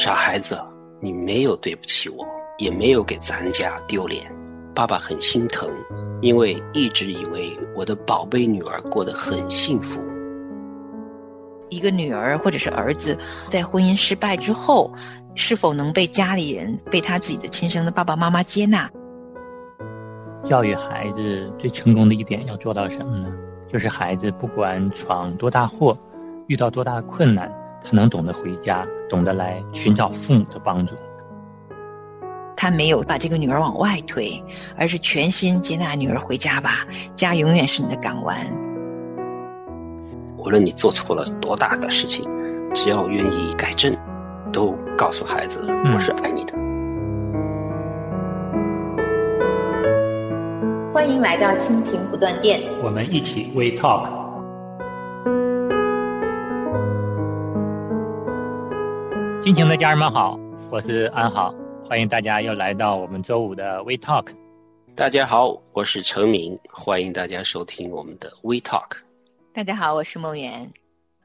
傻孩子，你没有对不起我，也没有给咱家丢脸。爸爸很心疼，因为一直以为我的宝贝女儿过得很幸福。一个女儿或者是儿子，在婚姻失败之后，是否能被家里人、被他自己的亲生的爸爸妈妈接纳？教育孩子最成功的一点要做到什么呢？就是孩子不管闯多大祸，遇到多大困难，他能懂得回家，懂得来寻找父母的帮助。他没有把这个女儿往外推，而是全心接纳女儿回家吧，家永远是你的港湾。无论你做错了多大的事情，只要愿意改正，都告诉孩子我是爱你的。欢迎来到亲情不断电，我们一起 We Talk。亲情的家人们好，我是安好，欢迎大家又来到我们周五的 We Talk。大家好，我是陈明，欢迎大家收听我们的 We Talk。大家好，我是梦圆。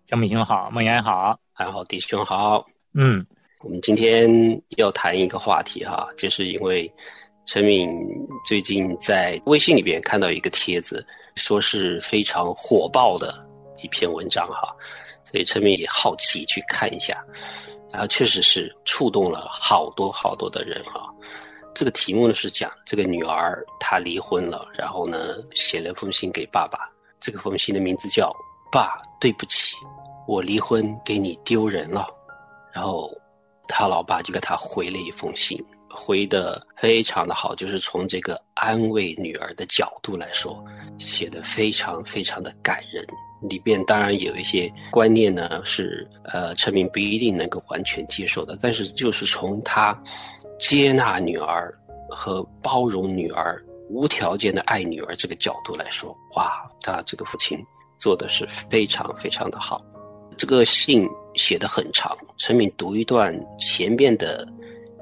小米兄好，梦圆好，安好弟兄好。嗯，我们今天要谈一个话题哈，就是因为陈敏最近在微信里边看到一个帖子，说是非常火爆的一篇文章哈，所以陈敏也好奇去看一下，然后确实是触动了好多好多的人哈。这个题目呢是讲这个女儿她离婚了，然后呢写了封信给爸爸。这个封信的名字叫“爸，对不起，我离婚给你丢人了。”然后他老爸就给他回了一封信，回的非常的好，就是从这个安慰女儿的角度来说，写的非常非常的感人。里边当然有一些观念呢是呃陈明不一定能够完全接受的，但是就是从他接纳女儿和包容女儿。无条件的爱女儿这个角度来说，哇，他这个父亲做的是非常非常的好。这个信写的很长，陈敏读一段前面的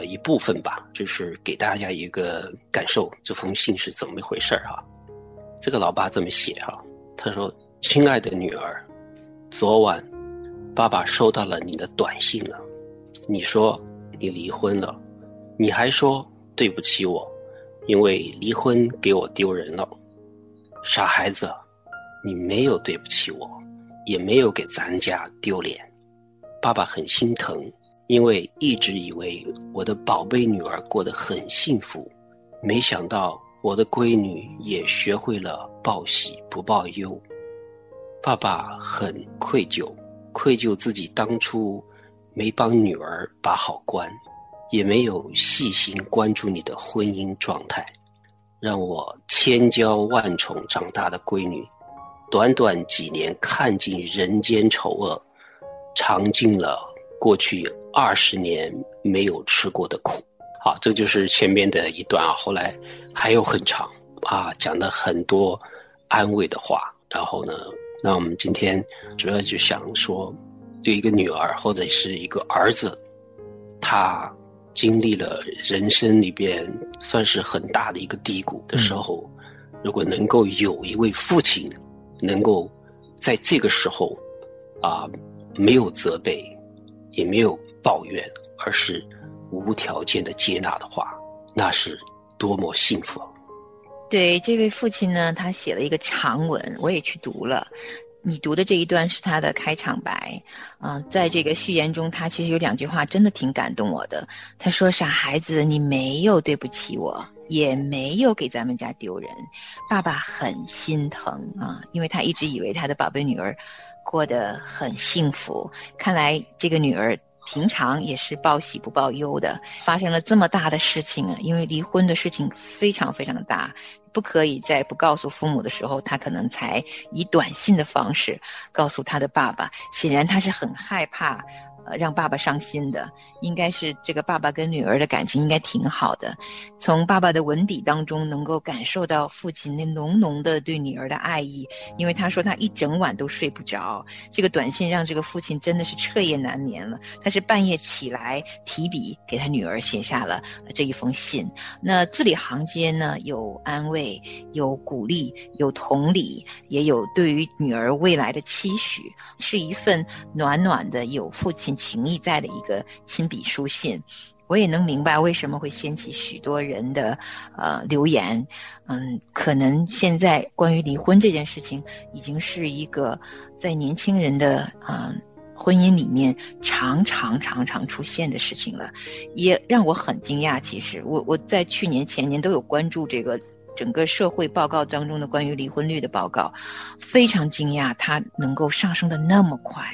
一部分吧，就是给大家一个感受，这封信是怎么一回事儿哈。这个老爸这么写哈，他说：“亲爱的女儿，昨晚爸爸收到了你的短信了，你说你离婚了，你还说对不起我。”因为离婚给我丢人了，傻孩子，你没有对不起我，也没有给咱家丢脸。爸爸很心疼，因为一直以为我的宝贝女儿过得很幸福，没想到我的闺女也学会了报喜不报忧。爸爸很愧疚，愧疚自己当初没帮女儿把好关。也没有细心关注你的婚姻状态，让我千娇万宠长大的闺女，短短几年看尽人间丑恶，尝尽了过去二十年没有吃过的苦。好，这就是前面的一段啊。后来还有很长啊，讲的很多安慰的话。然后呢，那我们今天主要就想说，对一个女儿或者是一个儿子，他。经历了人生里边算是很大的一个低谷的时候，如果能够有一位父亲，能够在这个时候，啊，没有责备，也没有抱怨，而是无条件的接纳的话，那是多么幸福！对这位父亲呢，他写了一个长文，我也去读了。你读的这一段是他的开场白，嗯，在这个序言中，他其实有两句话真的挺感动我的。他说：“傻孩子，你没有对不起我，也没有给咱们家丢人，爸爸很心疼啊，因为他一直以为他的宝贝女儿过得很幸福，看来这个女儿。”平常也是报喜不报忧的，发生了这么大的事情！因为离婚的事情非常非常的大，不可以在不告诉父母的时候，他可能才以短信的方式告诉他的爸爸。显然他是很害怕。让爸爸伤心的，应该是这个爸爸跟女儿的感情应该挺好的。从爸爸的文笔当中，能够感受到父亲那浓浓的对女儿的爱意。因为他说他一整晚都睡不着，这个短信让这个父亲真的是彻夜难眠了。他是半夜起来提笔给他女儿写下了这一封信。那字里行间呢，有安慰，有鼓励，有同理，也有对于女儿未来的期许，是一份暖暖的有父亲。情意在的一个亲笔书信。我也能明白为什么会掀起许多人的呃留言，嗯，可能现在关于离婚这件事情，已经是一个在年轻人的啊婚姻里面常常常常出现的事情了，也让我很惊讶。其实我我在去年前年都有关注这个整个社会报告当中的关于离婚率的报告，非常惊讶它能够上升的那么快，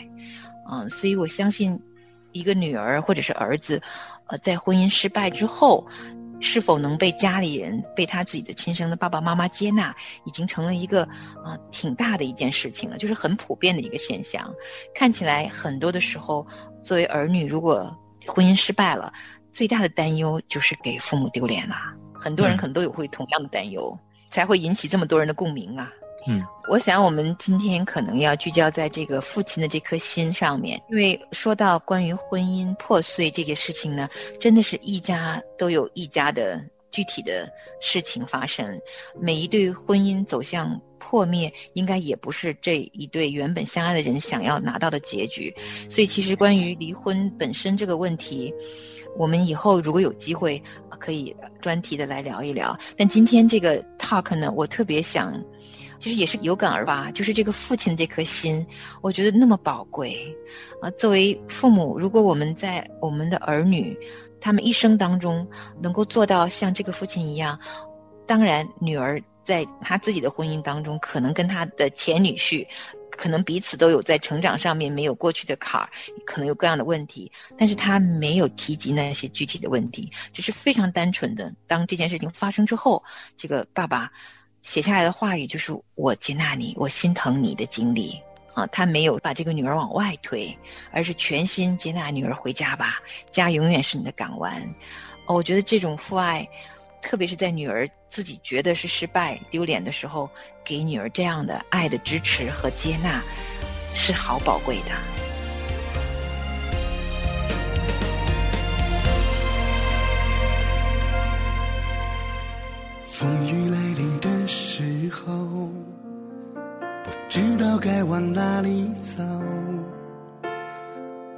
嗯，所以我相信一个女儿或者是儿子。呃，在婚姻失败之后，是否能被家里人、被他自己的亲生的爸爸妈妈接纳，已经成了一个啊挺大的一件事情了，就是很普遍的一个现象。看起来很多的时候，作为儿女，如果婚姻失败了，最大的担忧就是给父母丢脸了。很多人可能都有会同样的担忧，才会引起这么多人的共鸣啊。嗯，我想我们今天可能要聚焦在这个父亲的这颗心上面，因为说到关于婚姻破碎这个事情呢，真的是一家都有一家的具体的事情发生，每一对婚姻走向破灭，应该也不是这一对原本相爱的人想要拿到的结局。所以，其实关于离婚本身这个问题，我们以后如果有机会可以专题的来聊一聊。但今天这个 talk 呢，我特别想。其实也是有感而发，就是这个父亲这颗心，我觉得那么宝贵啊。作为父母，如果我们在我们的儿女他们一生当中能够做到像这个父亲一样，当然女儿在她自己的婚姻当中，可能跟她的前女婿，可能彼此都有在成长上面没有过去的坎儿，可能有各样的问题，但是他没有提及那些具体的问题，只是非常单纯的，当这件事情发生之后，这个爸爸。写下来的话语就是我接纳你，我心疼你的经历啊。他没有把这个女儿往外推，而是全心接纳女儿回家吧，家永远是你的港湾。我觉得这种父爱，特别是在女儿自己觉得是失败、丢脸的时候，给女儿这样的爱的支持和接纳，是好宝贵的。风雨知道该往哪里走。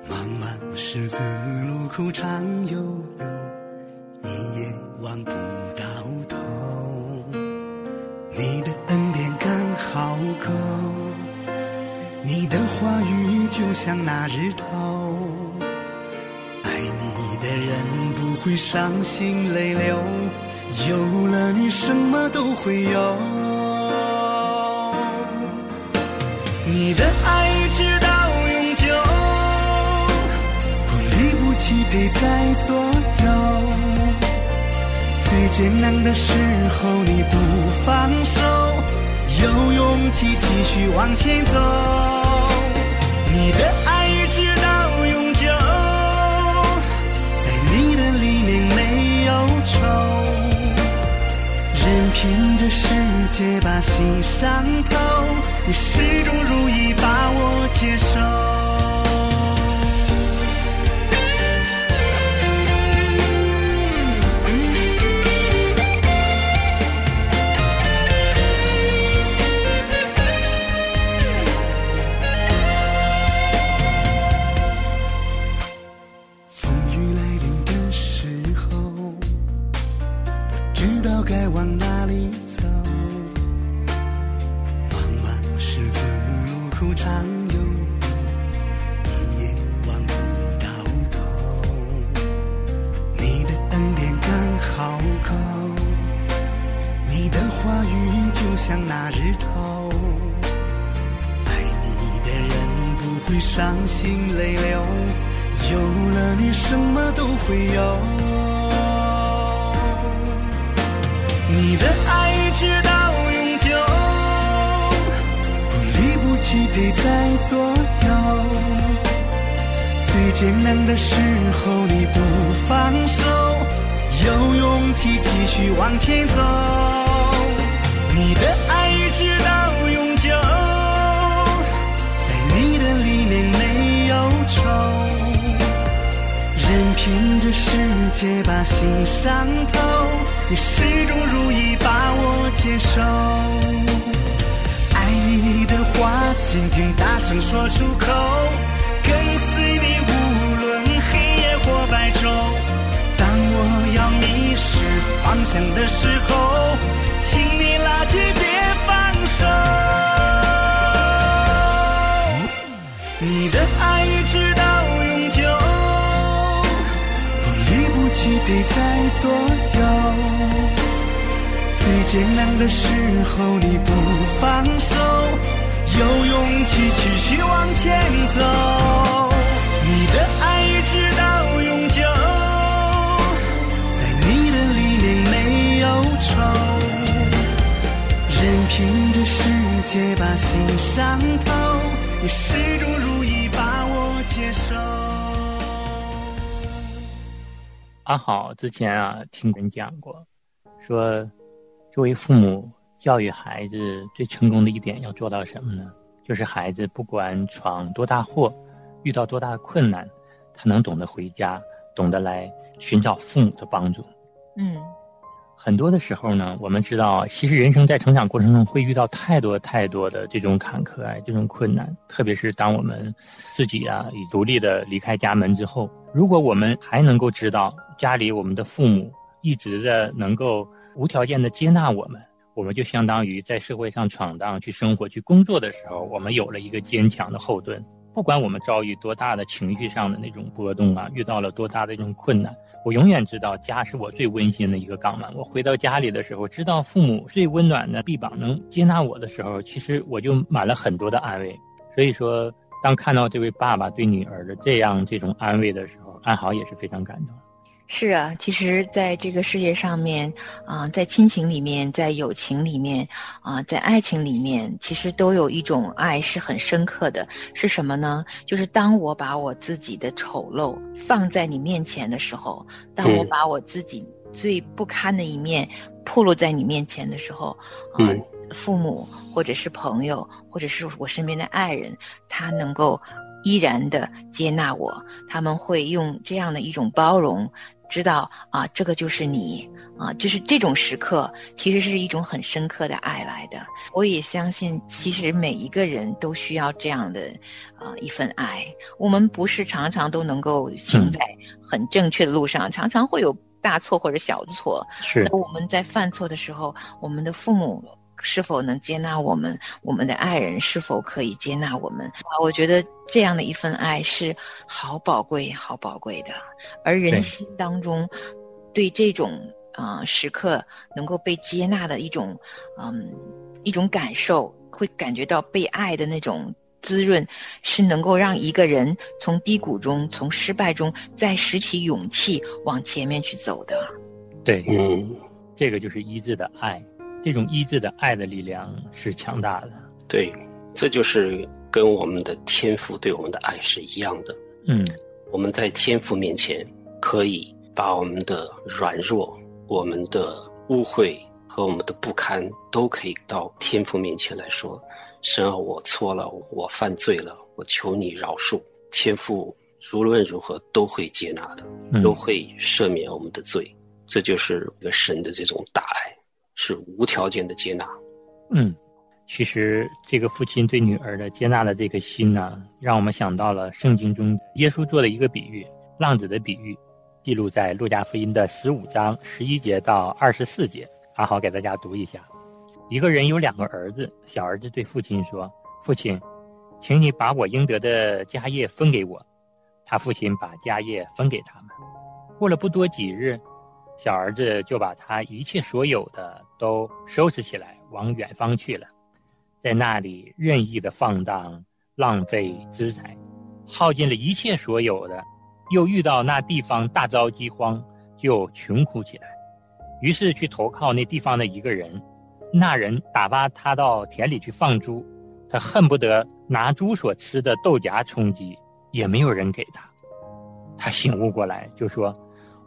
茫茫十字路口长悠悠，一眼望不到头。你的恩典刚好够，你的话语就像那日头。爱你的人不会伤心泪流。有了你，什么都会有。你的爱一直到永久，不离不弃陪在左右。最艰难的时候你不放手，有勇气继续往前走。你的爱凭着世界把心伤透，你始终如一把我接受。像那日头，爱你的人不会伤心泪流，有了你什么都会有。你的爱一直到永久，不离不弃陪在左右，最艰难的时候你不放手，有勇气继续往前走。你的爱一直到永久，在你的里面没有愁，任凭这世界把心伤透，你始终如一，把我接受，爱你的话，今天大声说出口。方向的时候，请你拉起别放手。你的爱一直到永久，不离不弃陪在左右。最艰难的时候你不放手，有勇气继续往前走。你的爱任凭这世界把心伤透，你始终如一把我接受。阿好之前啊，听人讲过，说作为父母教育孩子最成功的一点要做到什么呢？就是孩子不管闯多大祸。遇到多大的困难，他能懂得回家，懂得来寻找父母的帮助。嗯，很多的时候呢，我们知道，其实人生在成长过程中会遇到太多太多的这种坎坷啊，这种困难。特别是当我们自己啊，以独立的离开家门之后，如果我们还能够知道家里我们的父母一直的能够无条件的接纳我们，我们就相当于在社会上闯荡、去生活、去工作的时候，我们有了一个坚强的后盾。不管我们遭遇多大的情绪上的那种波动啊，遇到了多大的这种困难，我永远知道家是我最温馨的一个港湾。我回到家里的时候，知道父母最温暖的臂膀能接纳我的时候，其实我就满了很多的安慰。所以说，当看到这位爸爸对女儿的这样这种安慰的时候，安好也是非常感动。是啊，其实，在这个世界上面，啊，在亲情里面，在友情里面，啊，在爱情里面，其实都有一种爱是很深刻的。是什么呢？就是当我把我自己的丑陋放在你面前的时候，当我把我自己最不堪的一面暴露在你面前的时候，啊，父母或者是朋友，或者是我身边的爱人，他能够依然的接纳我，他们会用这样的一种包容。知道啊，这个就是你啊，就是这种时刻，其实是一种很深刻的爱来的。我也相信，其实每一个人都需要这样的啊一份爱。我们不是常常都能够行在很正确的路上，常常会有大错或者小错。是。那我们在犯错的时候，我们的父母。是否能接纳我们？我们的爱人是否可以接纳我们？啊，我觉得这样的一份爱是好宝贵、好宝贵的。而人心当中，对这种啊时刻能够被接纳的一种嗯一种感受，会感觉到被爱的那种滋润，是能够让一个人从低谷中、从失败中再拾起勇气往前面去走的。对，嗯，这个就是医治的爱。这种医治的爱的力量是强大的，对，这就是跟我们的天赋对我们的爱是一样的。嗯，我们在天赋面前可以把我们的软弱、我们的误会和我们的不堪，都可以到天赋面前来说：“神啊，我错了，我犯罪了，我求你饶恕。”天赋无论如何都会接纳的，都会赦免我们的罪。这就是一个神的这种大爱。是无条件的接纳。嗯，其实这个父亲对女儿的接纳的这个心呢，让我们想到了圣经中耶稣做的一个比喻——浪子的比喻，记录在路加福音的十五章十一节到二十四节。阿好给大家读一下：一个人有两个儿子，小儿子对父亲说：“父亲，请你把我应得的家业分给我。”他父亲把家业分给他们。过了不多几日。小儿子就把他一切所有的都收拾起来，往远方去了，在那里任意的放荡，浪费资财，耗尽了一切所有的，又遇到那地方大遭饥荒，就穷苦起来，于是去投靠那地方的一个人，那人打发他到田里去放猪，他恨不得拿猪所吃的豆荚充饥，也没有人给他，他醒悟过来就说。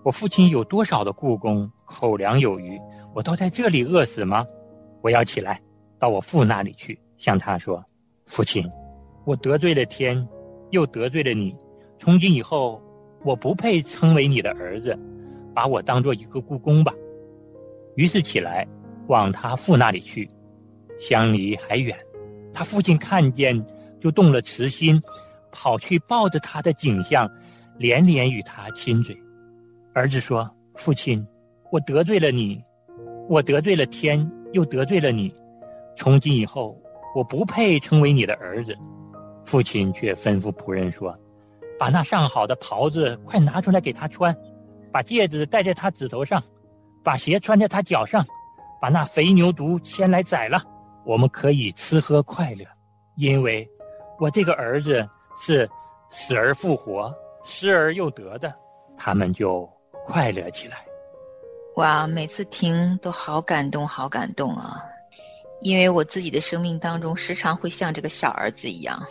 我父亲有多少的故宫，口粮有余，我都在这里饿死吗？我要起来，到我父那里去，向他说：“父亲，我得罪了天，又得罪了你，从今以后，我不配称为你的儿子，把我当做一个故宫吧。”于是起来，往他父那里去，相离还远，他父亲看见，就动了慈心，跑去抱着他的景象，连连与他亲嘴。儿子说：“父亲，我得罪了你，我得罪了天，又得罪了你。从今以后，我不配成为你的儿子。”父亲却吩咐仆人说：“把那上好的袍子快拿出来给他穿，把戒指戴在他指头上，把鞋穿在他脚上，把那肥牛犊牵来宰了，我们可以吃喝快乐，因为我这个儿子是死而复活、失而又得的。”他们就快乐起来。哇，每次听都好感动，好感动啊！因为我自己的生命当中，时常会像这个小儿子一样，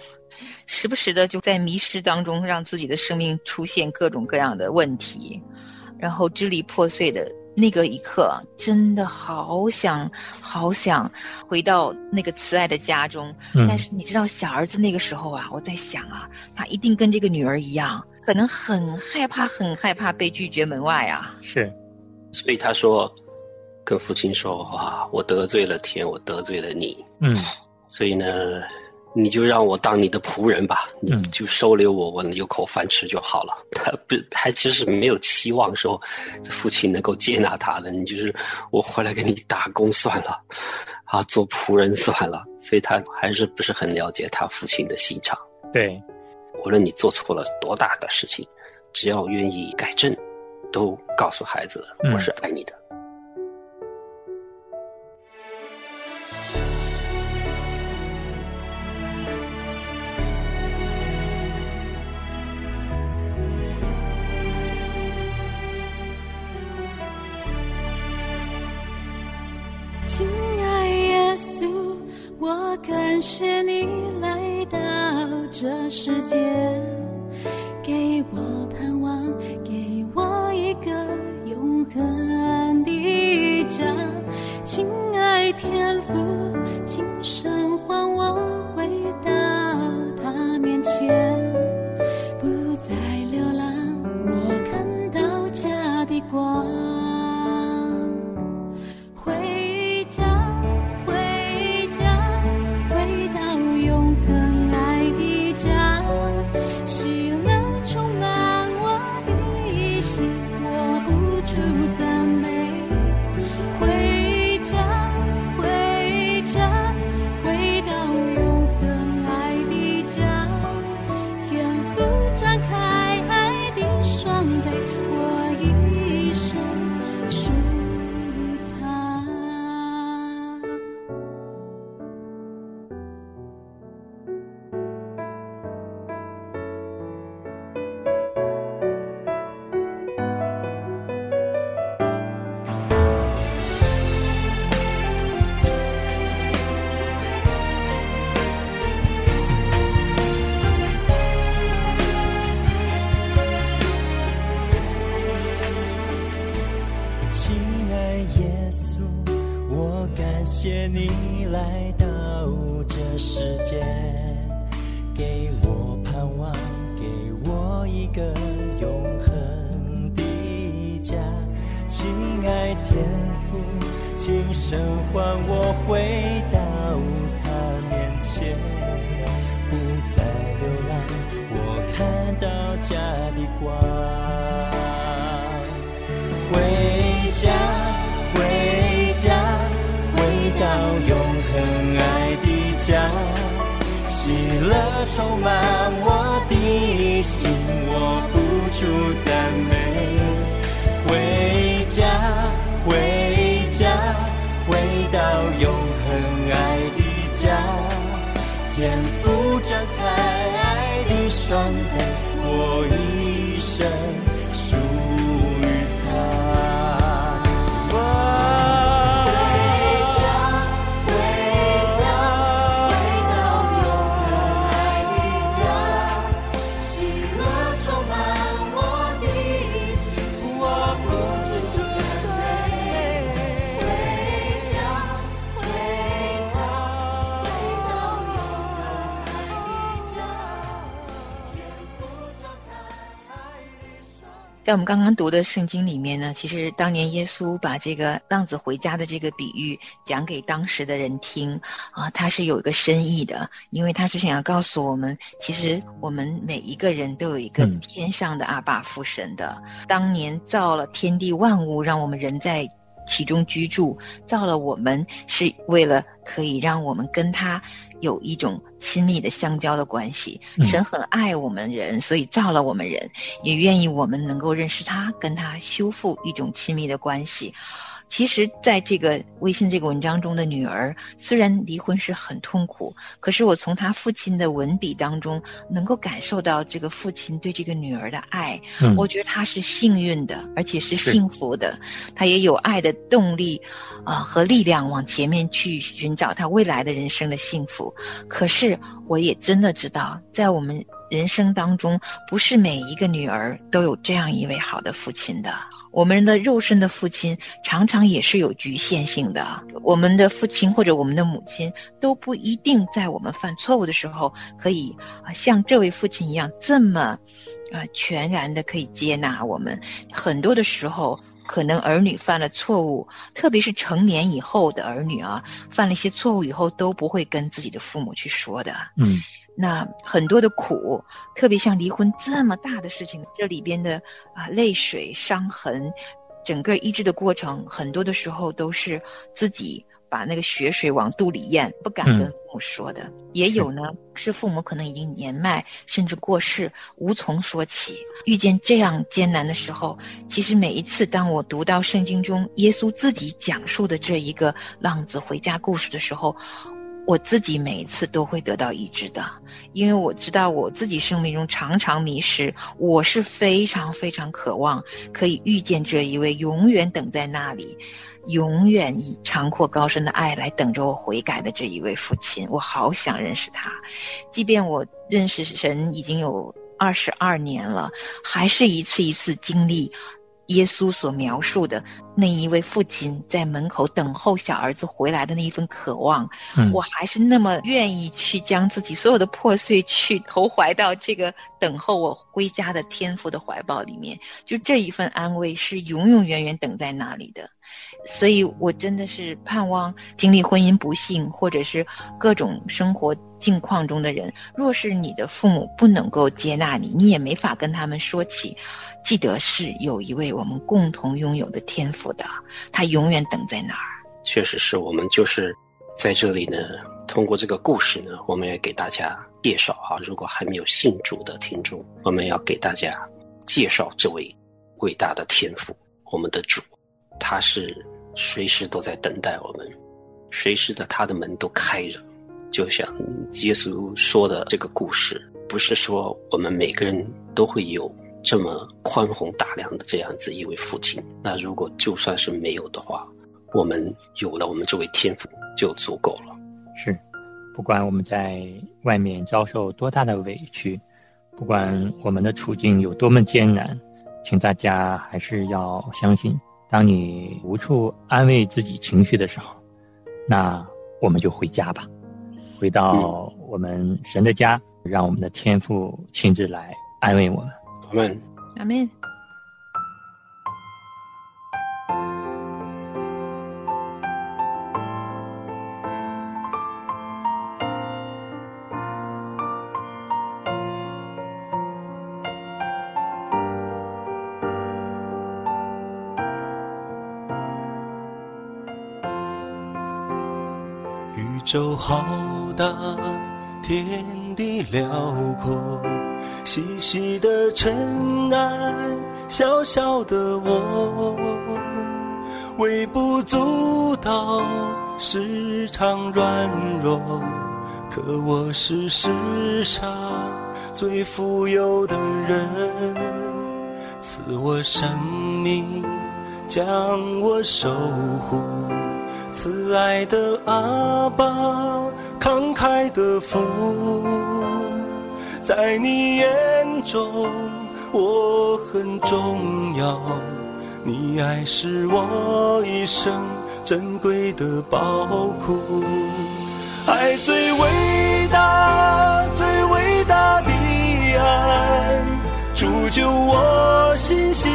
时不时的就在迷失当中，让自己的生命出现各种各样的问题，然后支离破碎的那个一刻，真的好想好想回到那个慈爱的家中。但是你知道，小儿子那个时候啊，我在想啊，他一定跟这个女儿一样，可能很害怕，很害怕被拒绝门外啊。是。所以他说，跟父亲说：“哇，我得罪了天，我得罪了你。嗯，所以呢，你就让我当你的仆人吧，你就收留我，我有口饭吃就好了。”他不他其实没有期望说这父亲能够接纳他的，你就是我回来给你打工算了，啊，做仆人算了。所以他还是不是很了解他父亲的心肠。对，无论你做错了多大的事情，只要愿意改正。都告诉孩子，我是爱你的。亲我感谢你来到这世界，给我盼望。给我一个永恒的家，亲爱天父，今生还我回到他面前，你来到永恒爱的家天赋张开爱的双臂我已在我们刚刚读的圣经里面呢，其实当年耶稣把这个浪子回家的这个比喻讲给当时的人听啊，他是有一个深意的，因为他是想要告诉我们，其实我们每一个人都有一个天上的阿爸父神的。当年造了天地万物，让我们人在其中居住，造了我们是为了可以让我们跟他。有一种亲密的相交的关系，神很爱我们人，所以造了我们人，也愿意我们能够认识他，跟他修复一种亲密的关系。其实，在这个微信这个文章中的女儿，虽然离婚是很痛苦，可是我从她父亲的文笔当中，能够感受到这个父亲对这个女儿的爱。嗯我觉得她是幸运的，而且是幸福的，她也有爱的动力。啊，和力量往前面去寻找她未来的人生的幸福。可是，我也真的知道，在我们人生当中，不是每一个女儿都有这样一位好的父亲的。我们的肉身的父亲常常也是有局限性的。我们的父亲或者我们的母亲都不一定在我们犯错误的时候，可以啊像这位父亲一样这么，啊全然的可以接纳我们。很多的时候。可能儿女犯了错误，特别是成年以后的儿女啊，犯了一些错误以后都不会跟自己的父母去说的。嗯，那很多的苦，特别像离婚这么大的事情，这里边的啊泪水、伤痕，整个医治的过程，很多的时候都是自己。把那个血水往肚里咽，不敢跟父母说的，也有呢。是父母可能已经年迈，甚至过世，无从说起。遇见这样艰难的时候，其实每一次当我读到圣经中耶稣自己讲述的这一个浪子回家故事的时候，我自己每一次都会得到医治的，因为我知道我自己生命中常常迷失，我是非常非常渴望可以遇见这一位永远等在那里。永远以长阔高深的爱来等着我悔改的这一位父亲，我好想认识他。即便我认识神已经有二十二年了，还是一次一次经历耶稣所描述的那一位父亲在门口等候小儿子回来的那一份渴望。我还是那么愿意去将自己所有的破碎去投怀到这个等候我归家的天父的怀抱里面。就这一份安慰是永永远远等在那里的。所以，我真的是盼望经历婚姻不幸，或者是各种生活境况中的人，若是你的父母不能够接纳你，你也没法跟他们说起。记得是有一位我们共同拥有的天赋的，他永远等在那儿。确实是我们就是在这里呢，通过这个故事呢，我们也给大家介绍哈，如果还没有信主的听众，我们要给大家介绍这位伟大的天赋，我们的主，他是。随时都在等待我们，随时的他的门都开着，就像耶稣说的这个故事，不是说我们每个人都会有这么宽宏大量的这样子一位父亲。那如果就算是没有的话，我们有了我们这位天父就足够了。是，不管我们在外面遭受多大的委屈，不管我们的处境有多么艰难，请大家还是要相信。当你无处安慰自己情绪的时候，那我们就回家吧，回到我们神的家，让我们的天父亲自来安慰我们。阿门，阿门。宙浩大，天地辽阔，细细的尘埃，小小的我，微不足道，时常软弱，可我是世上最富有的人，赐我生命，将我守护。慈爱的阿爸，慷慨的父，在你眼中我很重要。你爱是我一生珍贵的宝库，爱最伟大，最伟大的爱，铸就我信心。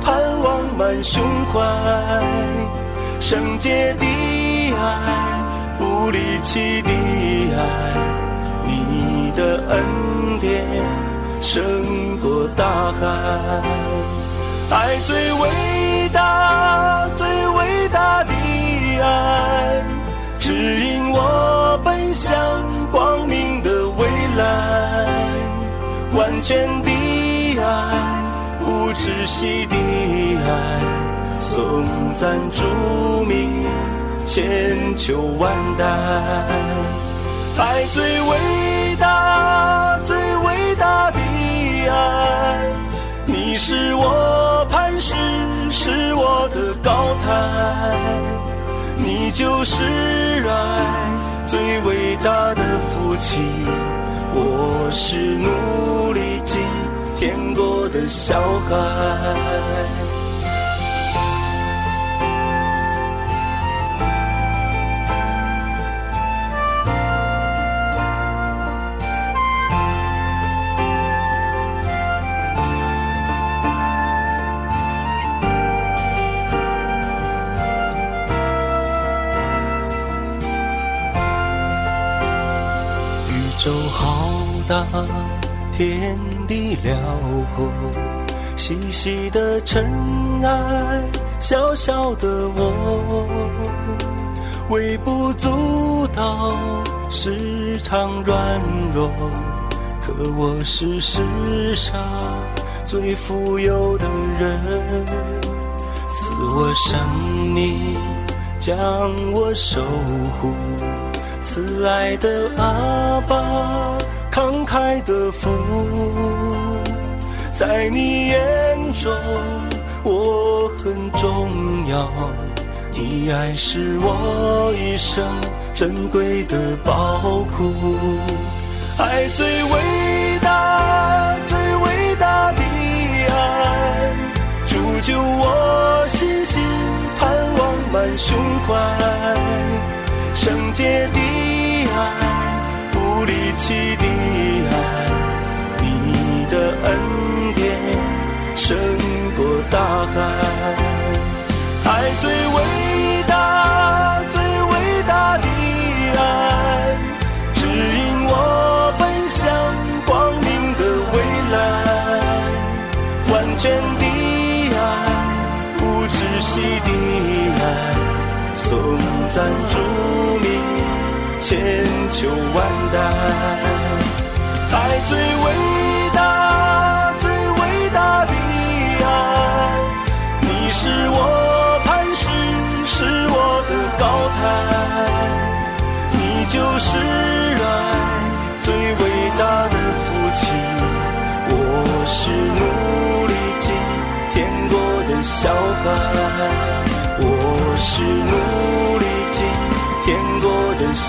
盼望满胸怀，圣洁，不离弃的爱，你的恩典胜过大海，爱最伟大，最伟大的爱，指引我奔向光明的未来，完全的爱。不窒息的爱，颂赞主名，千秋万代。爱最伟大，最伟大的爱，你是我磐石，是我的高台。你就是爱，最伟大的父亲。我是努力尽。天国的小孩。大。天地辽阔，细细的尘埃，小小的我，微不足道，时常软弱，可我是世上最富有的人，赐我生命，将我守护，慈爱的阿爸。慷慨的福，在你眼中我很重要。你爱是我一生珍贵的宝库，爱最伟大，最伟大的爱，铸就我信心，盼望满胸怀，圣洁的爱。不离弃的爱，你的恩典胜过大海，爱最伟大，最伟大的爱，指引我奔向光明的未来，完全的爱，不窒息的爱，颂赞主。千秋万代，爱最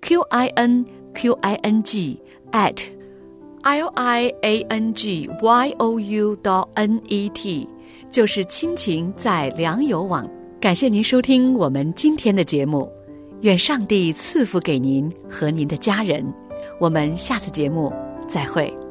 q i n q i n g at l i a n g y o u dot n e t，就是亲情在良友网。感谢您收听我们今天的节目，愿上帝赐福给您和您的家人。我们下次节目再会。